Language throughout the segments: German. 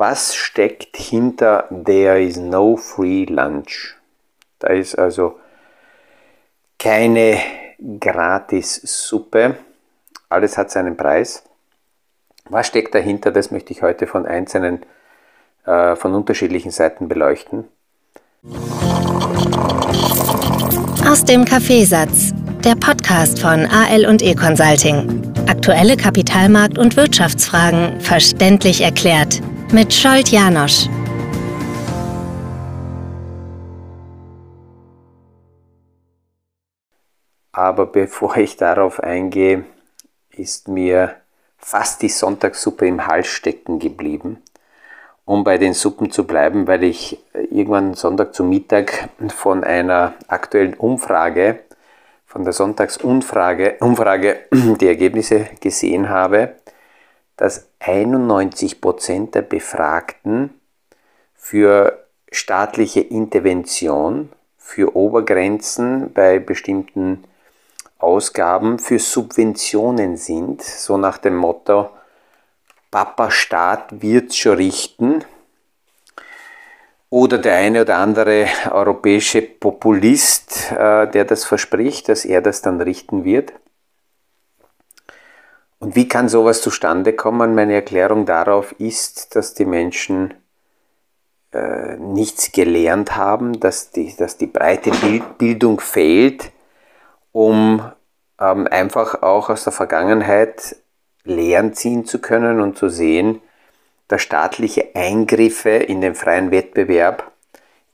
was steckt hinter There is no free lunch? Da ist also keine Gratis-Suppe. Alles hat seinen Preis. Was steckt dahinter? Das möchte ich heute von einzelnen, äh, von unterschiedlichen Seiten beleuchten. Aus dem Kaffeesatz, der Podcast von AL und E Consulting. Aktuelle Kapitalmarkt- und Wirtschaftsfragen verständlich erklärt mit Scholt Janosch. Aber bevor ich darauf eingehe, ist mir fast die Sonntagssuppe im Hals stecken geblieben, um bei den Suppen zu bleiben, weil ich irgendwann Sonntag zu Mittag von einer aktuellen Umfrage, von der Sonntagsumfrage, Umfrage die Ergebnisse gesehen habe, dass 91 Prozent der Befragten für staatliche Intervention, für Obergrenzen bei bestimmten Ausgaben für Subventionen sind, so nach dem Motto, Papa Staat wird's schon richten. Oder der eine oder andere europäische Populist, äh, der das verspricht, dass er das dann richten wird. Und wie kann sowas zustande kommen? Meine Erklärung darauf ist, dass die Menschen äh, nichts gelernt haben, dass die, dass die breite Bildung fehlt, um ähm, einfach auch aus der Vergangenheit Lehren ziehen zu können und zu sehen, dass staatliche Eingriffe in den freien Wettbewerb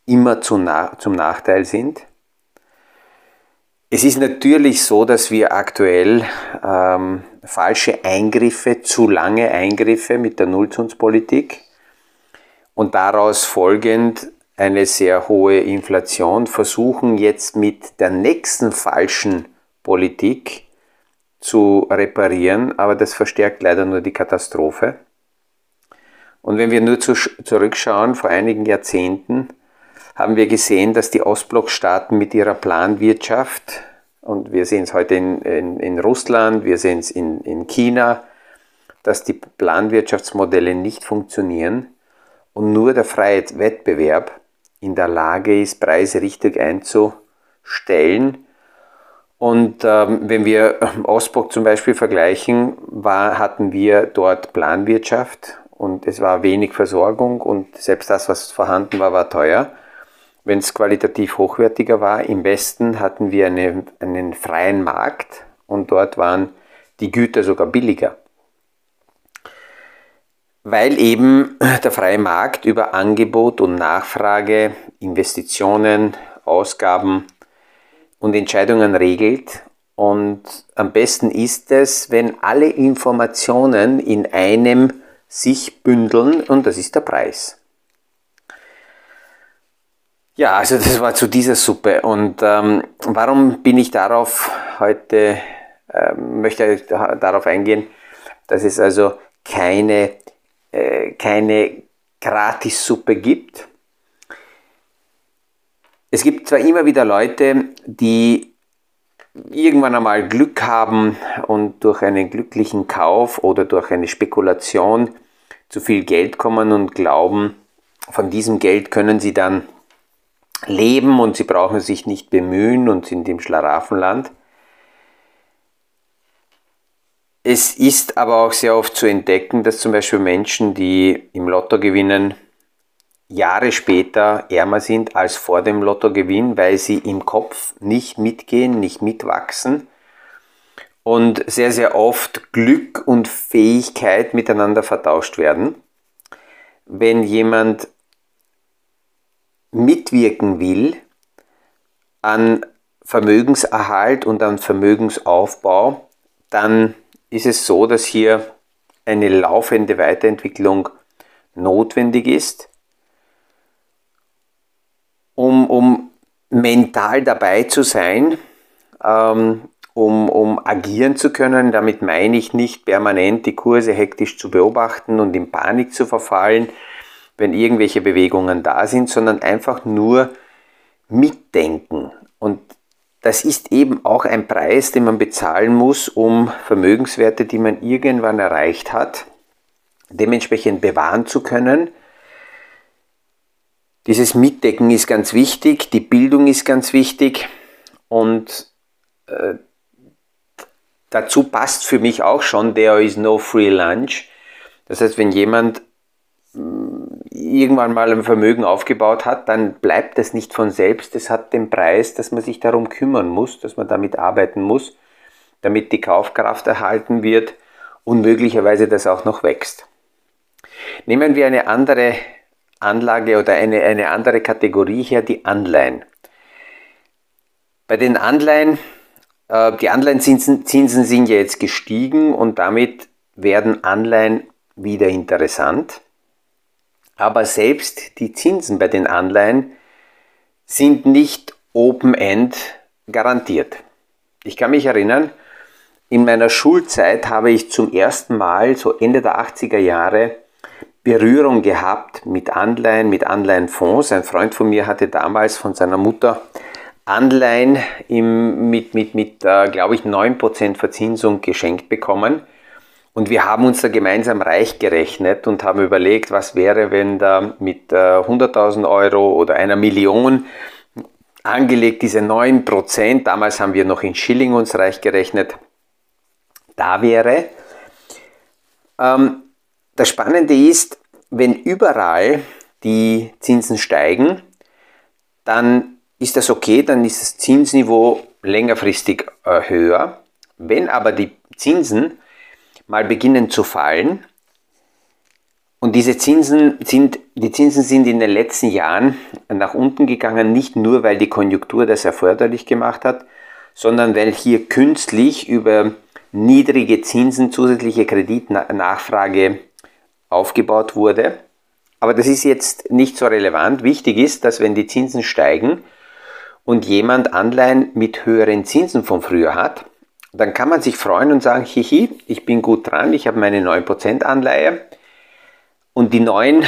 immer zu na zum Nachteil sind. Es ist natürlich so, dass wir aktuell ähm, falsche Eingriffe, zu lange Eingriffe mit der Nullzinspolitik und daraus folgend eine sehr hohe Inflation versuchen jetzt mit der nächsten falschen Politik zu reparieren, aber das verstärkt leider nur die Katastrophe. Und wenn wir nur zu, zurückschauen, vor einigen Jahrzehnten haben wir gesehen, dass die Ostblockstaaten mit ihrer Planwirtschaft, und wir sehen es heute in, in, in Russland, wir sehen es in, in China, dass die Planwirtschaftsmodelle nicht funktionieren und nur der freie Wettbewerb in der Lage ist, Preise richtig einzustellen. Und ähm, wenn wir Ostblock zum Beispiel vergleichen, war, hatten wir dort Planwirtschaft und es war wenig Versorgung und selbst das, was vorhanden war, war teuer. Wenn es qualitativ hochwertiger war, im Westen hatten wir eine, einen freien Markt und dort waren die Güter sogar billiger weil eben der freie Markt über Angebot und Nachfrage, Investitionen, Ausgaben und Entscheidungen regelt. Und am besten ist es, wenn alle Informationen in einem sich bündeln und das ist der Preis. Ja, also das war zu dieser Suppe. Und ähm, warum bin ich darauf heute, äh, möchte darauf eingehen, dass es also keine äh, keine Gratissuppe gibt. Es gibt zwar immer wieder Leute, die irgendwann einmal Glück haben und durch einen glücklichen Kauf oder durch eine Spekulation zu viel Geld kommen und glauben, von diesem Geld können sie dann leben und sie brauchen sich nicht bemühen und sind im Schlaraffenland. Es ist aber auch sehr oft zu entdecken, dass zum Beispiel Menschen, die im Lotto gewinnen, Jahre später ärmer sind als vor dem Lottogewinn, weil sie im Kopf nicht mitgehen, nicht mitwachsen und sehr, sehr oft Glück und Fähigkeit miteinander vertauscht werden. Wenn jemand mitwirken will an Vermögenserhalt und an Vermögensaufbau, dann ist es so, dass hier eine laufende Weiterentwicklung notwendig ist, um, um mental dabei zu sein, ähm, um, um agieren zu können. Damit meine ich nicht permanent die Kurse hektisch zu beobachten und in Panik zu verfallen, wenn irgendwelche Bewegungen da sind, sondern einfach nur mitdenken. Und das ist eben auch ein Preis, den man bezahlen muss, um Vermögenswerte, die man irgendwann erreicht hat, dementsprechend bewahren zu können. Dieses Mitdecken ist ganz wichtig, die Bildung ist ganz wichtig und äh, dazu passt für mich auch schon, there is no free lunch. Das heißt, wenn jemand irgendwann mal ein Vermögen aufgebaut hat, dann bleibt das nicht von selbst. Es hat den Preis, dass man sich darum kümmern muss, dass man damit arbeiten muss, damit die Kaufkraft erhalten wird und möglicherweise das auch noch wächst. Nehmen wir eine andere Anlage oder eine, eine andere Kategorie her, die Anleihen. Bei den Anleihen, äh, die Anleihenzinsen Zinsen sind ja jetzt gestiegen und damit werden Anleihen wieder interessant. Aber selbst die Zinsen bei den Anleihen sind nicht Open-End garantiert. Ich kann mich erinnern, in meiner Schulzeit habe ich zum ersten Mal, so Ende der 80er Jahre, Berührung gehabt mit Anleihen, mit Anleihenfonds. Ein Freund von mir hatte damals von seiner Mutter Anleihen im, mit, mit, mit äh, glaube ich, 9% Verzinsung geschenkt bekommen. Und wir haben uns da gemeinsam reich gerechnet und haben überlegt, was wäre, wenn da mit 100.000 äh, Euro oder einer Million angelegt diese 9%, damals haben wir noch in Schilling uns reich gerechnet, da wäre. Ähm, das Spannende ist, wenn überall die Zinsen steigen, dann ist das okay, dann ist das Zinsniveau längerfristig äh, höher. Wenn aber die Zinsen mal beginnen zu fallen. Und diese Zinsen sind, die Zinsen sind in den letzten Jahren nach unten gegangen, nicht nur weil die Konjunktur das erforderlich gemacht hat, sondern weil hier künstlich über niedrige Zinsen zusätzliche Kreditnachfrage aufgebaut wurde. Aber das ist jetzt nicht so relevant. Wichtig ist, dass wenn die Zinsen steigen und jemand Anleihen mit höheren Zinsen von früher hat, dann kann man sich freuen und sagen, hihi, ich bin gut dran, ich habe meine 9% Anleihe und die neuen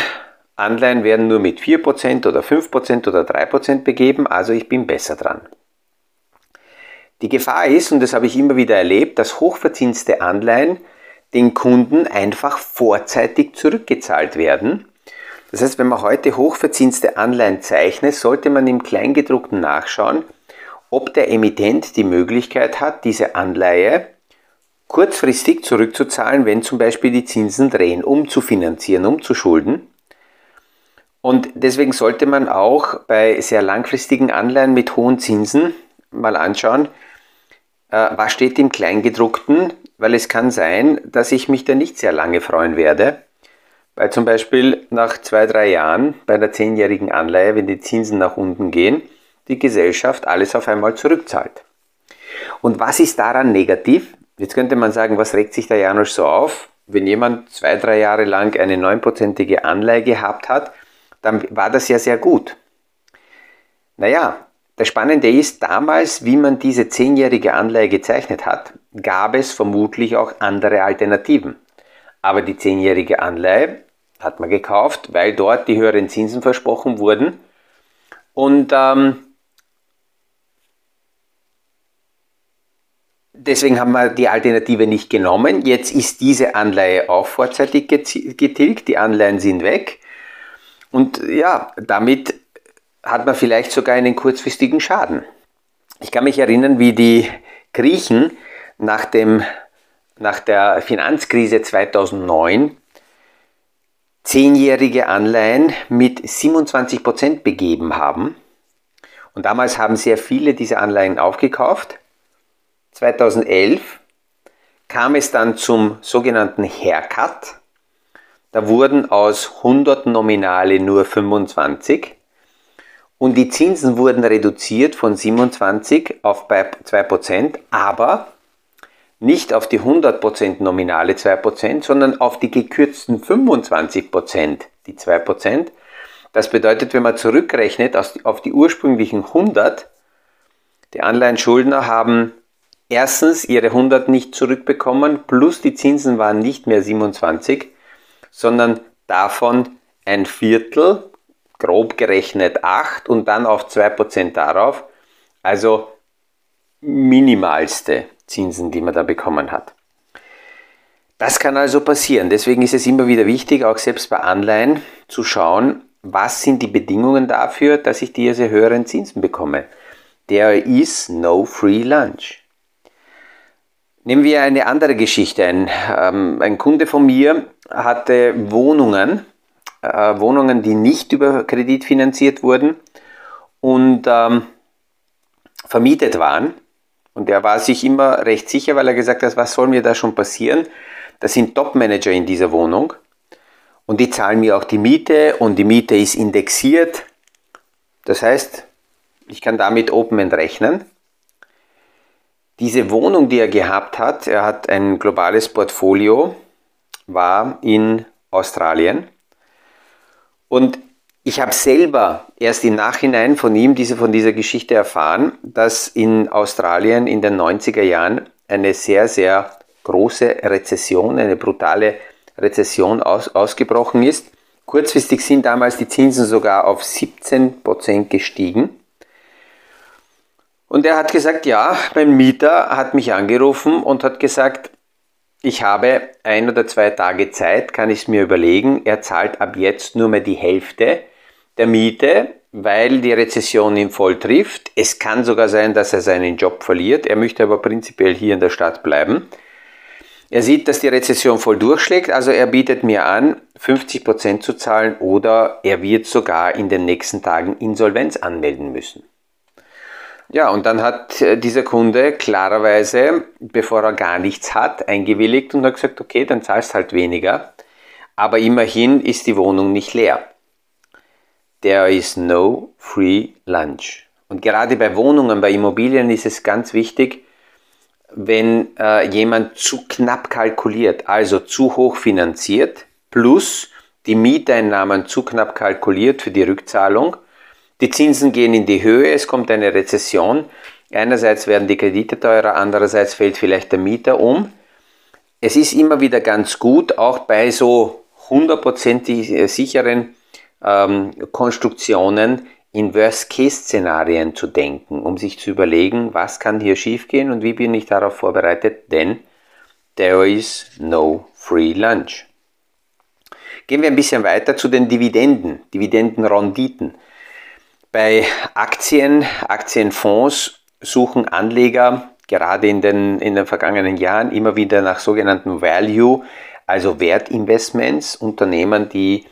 Anleihen werden nur mit 4% oder 5% oder 3% begeben, also ich bin besser dran. Die Gefahr ist, und das habe ich immer wieder erlebt, dass hochverzinste Anleihen den Kunden einfach vorzeitig zurückgezahlt werden. Das heißt, wenn man heute hochverzinste Anleihen zeichnet, sollte man im Kleingedruckten nachschauen, ob der Emittent die Möglichkeit hat, diese Anleihe kurzfristig zurückzuzahlen, wenn zum Beispiel die Zinsen drehen, um zu finanzieren, um zu schulden. Und deswegen sollte man auch bei sehr langfristigen Anleihen mit hohen Zinsen mal anschauen, äh, was steht im Kleingedruckten, weil es kann sein, dass ich mich da nicht sehr lange freuen werde, weil zum Beispiel nach zwei, drei Jahren bei einer zehnjährigen Anleihe, wenn die Zinsen nach unten gehen, die Gesellschaft alles auf einmal zurückzahlt. Und was ist daran negativ? Jetzt könnte man sagen, was regt sich der Janusz so auf? Wenn jemand zwei, drei Jahre lang eine neunprozentige Anleihe gehabt hat, dann war das ja sehr gut. Naja, das Spannende ist, damals, wie man diese zehnjährige Anleihe gezeichnet hat, gab es vermutlich auch andere Alternativen. Aber die zehnjährige Anleihe hat man gekauft, weil dort die höheren Zinsen versprochen wurden. Und ähm, Deswegen haben wir die Alternative nicht genommen. Jetzt ist diese Anleihe auch vorzeitig getilgt, die Anleihen sind weg. Und ja, damit hat man vielleicht sogar einen kurzfristigen Schaden. Ich kann mich erinnern, wie die Griechen nach, dem, nach der Finanzkrise 2009 zehnjährige Anleihen mit 27% begeben haben. Und damals haben sehr viele diese Anleihen aufgekauft 2011 kam es dann zum sogenannten Haircut. Da wurden aus 100 Nominale nur 25 und die Zinsen wurden reduziert von 27 auf 2%, aber nicht auf die 100% nominale 2%, sondern auf die gekürzten 25%, die 2%. Das bedeutet, wenn man zurückrechnet auf die ursprünglichen 100, die Anleihenschuldner haben erstens ihre 100 nicht zurückbekommen, plus die Zinsen waren nicht mehr 27, sondern davon ein Viertel, grob gerechnet 8 und dann auf 2% darauf, also minimalste Zinsen, die man da bekommen hat. Das kann also passieren. Deswegen ist es immer wieder wichtig, auch selbst bei Anleihen zu schauen, was sind die Bedingungen dafür, dass ich diese höheren Zinsen bekomme. There is no free lunch. Nehmen wir eine andere Geschichte. Ein, ähm, ein Kunde von mir hatte Wohnungen, äh, Wohnungen, die nicht über Kredit finanziert wurden und ähm, vermietet waren. Und er war sich immer recht sicher, weil er gesagt hat, was soll mir da schon passieren? Das sind Top-Manager in dieser Wohnung und die zahlen mir auch die Miete und die Miete ist indexiert. Das heißt, ich kann damit Open End rechnen. Diese Wohnung, die er gehabt hat, er hat ein globales Portfolio, war in Australien. Und ich habe selber erst im Nachhinein von ihm, diese, von dieser Geschichte erfahren, dass in Australien in den 90er Jahren eine sehr, sehr große Rezession, eine brutale Rezession aus, ausgebrochen ist. Kurzfristig sind damals die Zinsen sogar auf 17% gestiegen. Und er hat gesagt, ja, mein Mieter hat mich angerufen und hat gesagt, ich habe ein oder zwei Tage Zeit, kann ich es mir überlegen. Er zahlt ab jetzt nur mehr die Hälfte der Miete, weil die Rezession ihn voll trifft. Es kann sogar sein, dass er seinen Job verliert. Er möchte aber prinzipiell hier in der Stadt bleiben. Er sieht, dass die Rezession voll durchschlägt, also er bietet mir an, 50% zu zahlen oder er wird sogar in den nächsten Tagen Insolvenz anmelden müssen. Ja, und dann hat äh, dieser Kunde klarerweise, bevor er gar nichts hat, eingewilligt und hat gesagt, okay, dann zahlst halt weniger, aber immerhin ist die Wohnung nicht leer. There is no free lunch. Und gerade bei Wohnungen, bei Immobilien ist es ganz wichtig, wenn äh, jemand zu knapp kalkuliert, also zu hoch finanziert, plus die Mieteinnahmen zu knapp kalkuliert für die Rückzahlung, die Zinsen gehen in die Höhe, es kommt eine Rezession, einerseits werden die Kredite teurer, andererseits fällt vielleicht der Mieter um. Es ist immer wieder ganz gut, auch bei so hundertprozentig sicheren ähm, Konstruktionen, in Worst-Case-Szenarien zu denken, um sich zu überlegen, was kann hier schiefgehen und wie bin ich darauf vorbereitet, denn there is no free lunch. Gehen wir ein bisschen weiter zu den Dividenden, Dividendenrenditen. Bei Aktien, Aktienfonds suchen Anleger gerade in den, in den vergangenen Jahren immer wieder nach sogenannten Value, also Wertinvestments, Unternehmen, die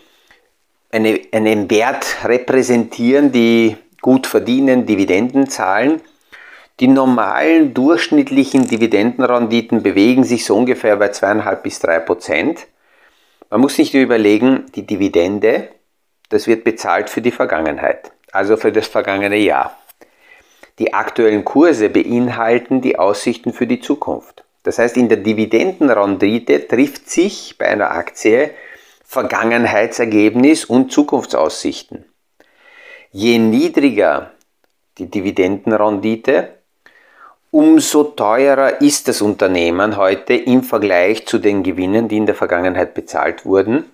eine, einen Wert repräsentieren, die gut verdienen, Dividenden zahlen. Die normalen durchschnittlichen Dividendenrenditen bewegen sich so ungefähr bei 2,5 bis 3 Prozent. Man muss nicht überlegen, die Dividende, das wird bezahlt für die Vergangenheit, also für das vergangene Jahr. Die aktuellen Kurse beinhalten die Aussichten für die Zukunft. Das heißt, in der Dividendenrendite trifft sich bei einer Aktie Vergangenheitsergebnis und Zukunftsaussichten. Je niedriger die Dividendenrendite, umso teurer ist das Unternehmen heute im Vergleich zu den Gewinnen, die in der Vergangenheit bezahlt wurden.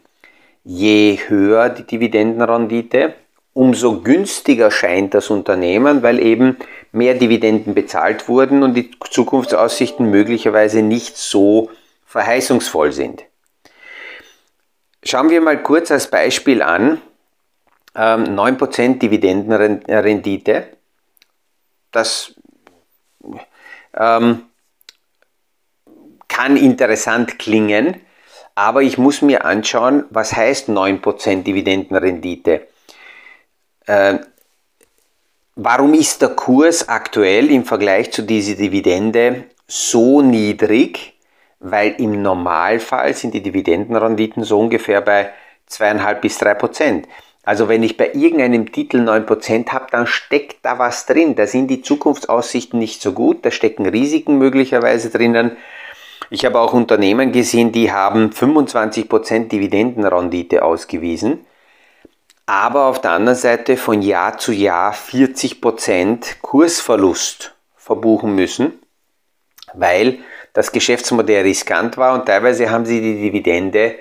Je höher die Dividendenrendite, umso günstiger scheint das Unternehmen, weil eben mehr Dividenden bezahlt wurden und die Zukunftsaussichten möglicherweise nicht so verheißungsvoll sind. Schauen wir mal kurz als Beispiel an, 9% ähm, Dividendenrendite. Das ähm, kann interessant klingen, aber ich muss mir anschauen, was heißt 9% Dividendenrendite. Äh, warum ist der Kurs aktuell im Vergleich zu dieser Dividende so niedrig? weil im Normalfall sind die Dividendenrenditen so ungefähr bei 2,5 bis 3 Prozent. Also wenn ich bei irgendeinem Titel 9 Prozent habe, dann steckt da was drin. Da sind die Zukunftsaussichten nicht so gut, da stecken Risiken möglicherweise drinnen. Ich habe auch Unternehmen gesehen, die haben 25 Prozent Dividendenrendite ausgewiesen, aber auf der anderen Seite von Jahr zu Jahr 40 Prozent Kursverlust verbuchen müssen, weil das Geschäftsmodell riskant war und teilweise haben sie die Dividende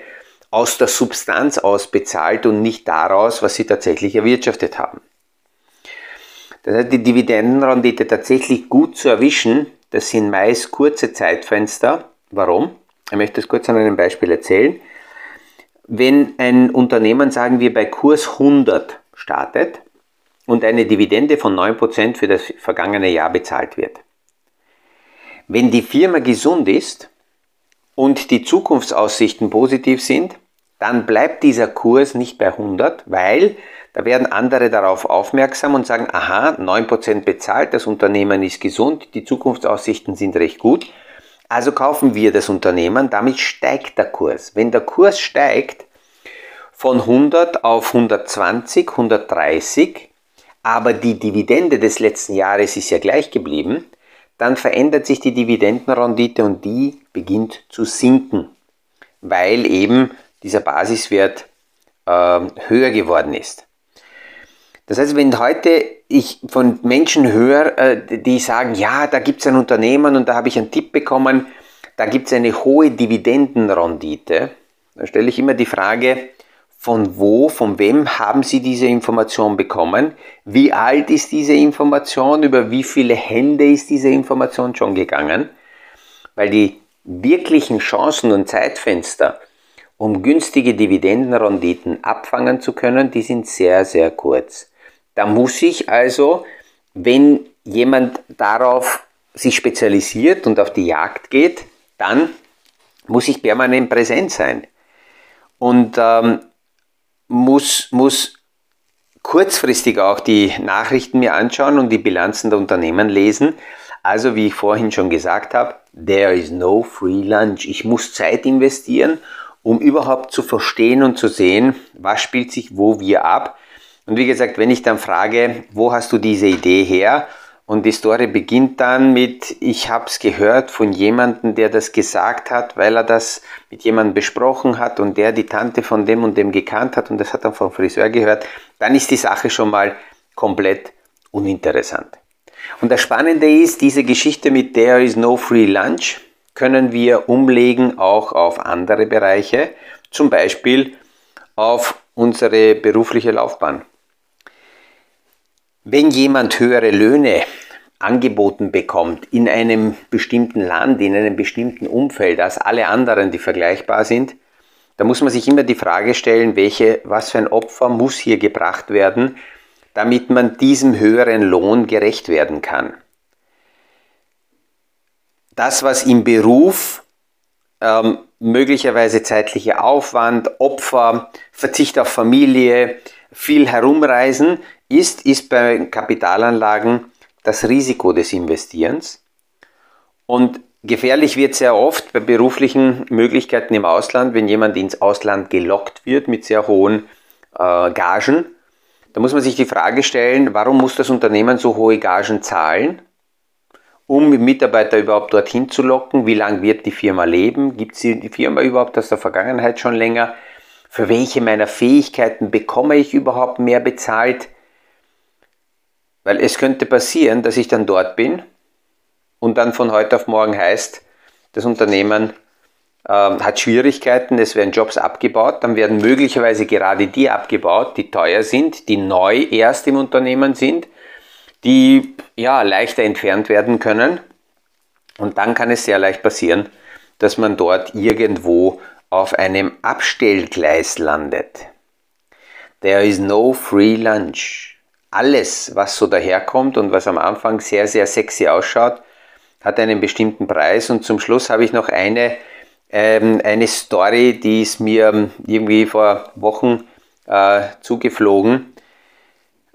aus der Substanz ausbezahlt und nicht daraus, was sie tatsächlich erwirtschaftet haben. Das heißt, die Dividendenrendite tatsächlich gut zu erwischen, das sind meist kurze Zeitfenster. Warum? Ich möchte das kurz an einem Beispiel erzählen. Wenn ein Unternehmen, sagen wir, bei Kurs 100 startet und eine Dividende von 9% für das vergangene Jahr bezahlt wird. Wenn die Firma gesund ist und die Zukunftsaussichten positiv sind, dann bleibt dieser Kurs nicht bei 100, weil da werden andere darauf aufmerksam und sagen, aha, 9% bezahlt, das Unternehmen ist gesund, die Zukunftsaussichten sind recht gut. Also kaufen wir das Unternehmen, damit steigt der Kurs. Wenn der Kurs steigt von 100 auf 120, 130, aber die Dividende des letzten Jahres ist ja gleich geblieben, dann verändert sich die Dividendenrendite und die beginnt zu sinken, weil eben dieser Basiswert äh, höher geworden ist. Das heißt, wenn heute ich von Menschen höre, äh, die sagen, ja, da gibt es ein Unternehmen und da habe ich einen Tipp bekommen, da gibt es eine hohe Dividendenrendite, dann stelle ich immer die Frage, von wo, von wem haben Sie diese Information bekommen? Wie alt ist diese Information? Über wie viele Hände ist diese Information schon gegangen? Weil die wirklichen Chancen und Zeitfenster, um günstige Dividendenrenditen abfangen zu können, die sind sehr, sehr kurz. Da muss ich also, wenn jemand darauf sich spezialisiert und auf die Jagd geht, dann muss ich permanent präsent sein. Und ähm, muss, muss kurzfristig auch die Nachrichten mir anschauen und die Bilanzen der Unternehmen lesen. Also wie ich vorhin schon gesagt habe, there is no free lunch. Ich muss Zeit investieren, um überhaupt zu verstehen und zu sehen, was spielt sich wo wir ab. Und wie gesagt, wenn ich dann frage, wo hast du diese Idee her? Und die Story beginnt dann mit, ich habe es gehört von jemandem, der das gesagt hat, weil er das mit jemandem besprochen hat und der die Tante von dem und dem gekannt hat und das hat dann vom Friseur gehört, dann ist die Sache schon mal komplett uninteressant. Und das Spannende ist, diese Geschichte mit There is no free lunch können wir umlegen auch auf andere Bereiche, zum Beispiel auf unsere berufliche Laufbahn. Wenn jemand höhere Löhne angeboten bekommt in einem bestimmten Land, in einem bestimmten Umfeld als alle anderen, die vergleichbar sind, da muss man sich immer die Frage stellen, welche, was für ein Opfer muss hier gebracht werden, damit man diesem höheren Lohn gerecht werden kann. Das, was im Beruf ähm, möglicherweise zeitlicher Aufwand, Opfer, Verzicht auf Familie, viel herumreisen, ist, ist bei Kapitalanlagen das Risiko des Investierens. Und gefährlich wird sehr oft bei beruflichen Möglichkeiten im Ausland, wenn jemand ins Ausland gelockt wird mit sehr hohen äh, Gagen. Da muss man sich die Frage stellen, warum muss das Unternehmen so hohe Gagen zahlen, um Mitarbeiter überhaupt dorthin zu locken? Wie lange wird die Firma leben? Gibt es die Firma überhaupt aus der Vergangenheit schon länger? Für welche meiner Fähigkeiten bekomme ich überhaupt mehr bezahlt? Weil es könnte passieren, dass ich dann dort bin und dann von heute auf morgen heißt, das Unternehmen äh, hat Schwierigkeiten, es werden Jobs abgebaut, dann werden möglicherweise gerade die abgebaut, die teuer sind, die neu erst im Unternehmen sind, die ja leichter entfernt werden können. Und dann kann es sehr leicht passieren, dass man dort irgendwo auf einem Abstellgleis landet. There is no free lunch alles, was so daherkommt und was am Anfang sehr, sehr sexy ausschaut, hat einen bestimmten Preis. Und zum Schluss habe ich noch eine, ähm, eine Story, die ist mir irgendwie vor Wochen äh, zugeflogen.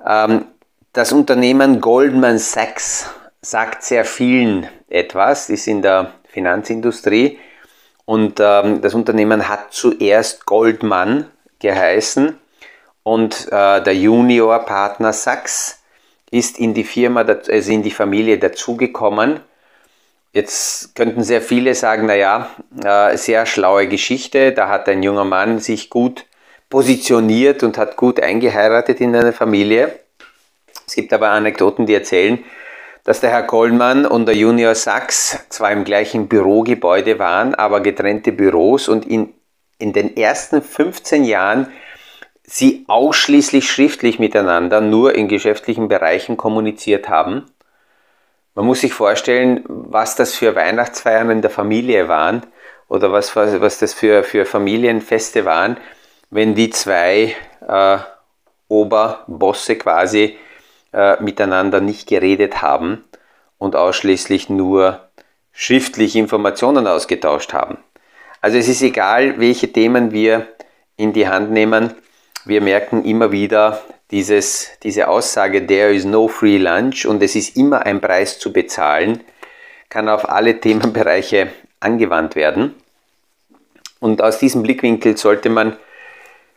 Ähm, das Unternehmen Goldman Sachs sagt sehr vielen etwas, ist in der Finanzindustrie. Und ähm, das Unternehmen hat zuerst Goldman geheißen und äh, der Juniorpartner Sachs ist in die Firma, also in die Familie dazugekommen. Jetzt könnten sehr viele sagen, naja, äh, sehr schlaue Geschichte, da hat ein junger Mann sich gut positioniert und hat gut eingeheiratet in eine Familie. Es gibt aber Anekdoten, die erzählen, dass der Herr Kollmann und der Junior Sachs zwar im gleichen Bürogebäude waren, aber getrennte Büros und in, in den ersten 15 Jahren sie ausschließlich schriftlich miteinander nur in geschäftlichen Bereichen kommuniziert haben. Man muss sich vorstellen, was das für Weihnachtsfeiern in der Familie waren oder was, was, was das für, für Familienfeste waren, wenn die zwei äh, Oberbosse quasi äh, miteinander nicht geredet haben und ausschließlich nur schriftlich Informationen ausgetauscht haben. Also es ist egal, welche Themen wir in die Hand nehmen, wir merken immer wieder dieses, diese Aussage, there is no free lunch und es ist immer ein Preis zu bezahlen, kann auf alle Themenbereiche angewandt werden. Und aus diesem Blickwinkel sollte man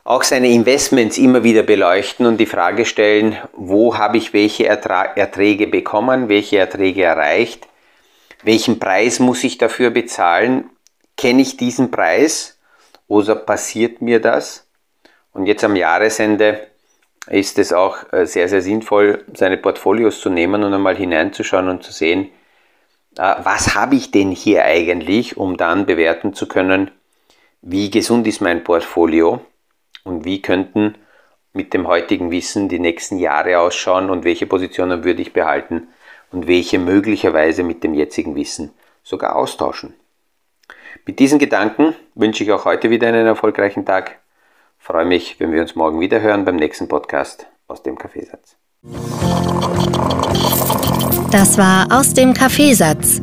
auch seine Investments immer wieder beleuchten und die Frage stellen, wo habe ich welche Erträge bekommen, welche Erträge erreicht, welchen Preis muss ich dafür bezahlen, kenne ich diesen Preis oder passiert mir das? Und jetzt am Jahresende ist es auch äh, sehr, sehr sinnvoll, seine Portfolios zu nehmen und einmal hineinzuschauen und zu sehen, äh, was habe ich denn hier eigentlich, um dann bewerten zu können, wie gesund ist mein Portfolio und wie könnten mit dem heutigen Wissen die nächsten Jahre ausschauen und welche Positionen würde ich behalten und welche möglicherweise mit dem jetzigen Wissen sogar austauschen. Mit diesen Gedanken wünsche ich auch heute wieder einen erfolgreichen Tag. Freue mich, wenn wir uns morgen wieder hören beim nächsten Podcast aus dem Kaffeesatz. Das war aus dem Kaffeesatz,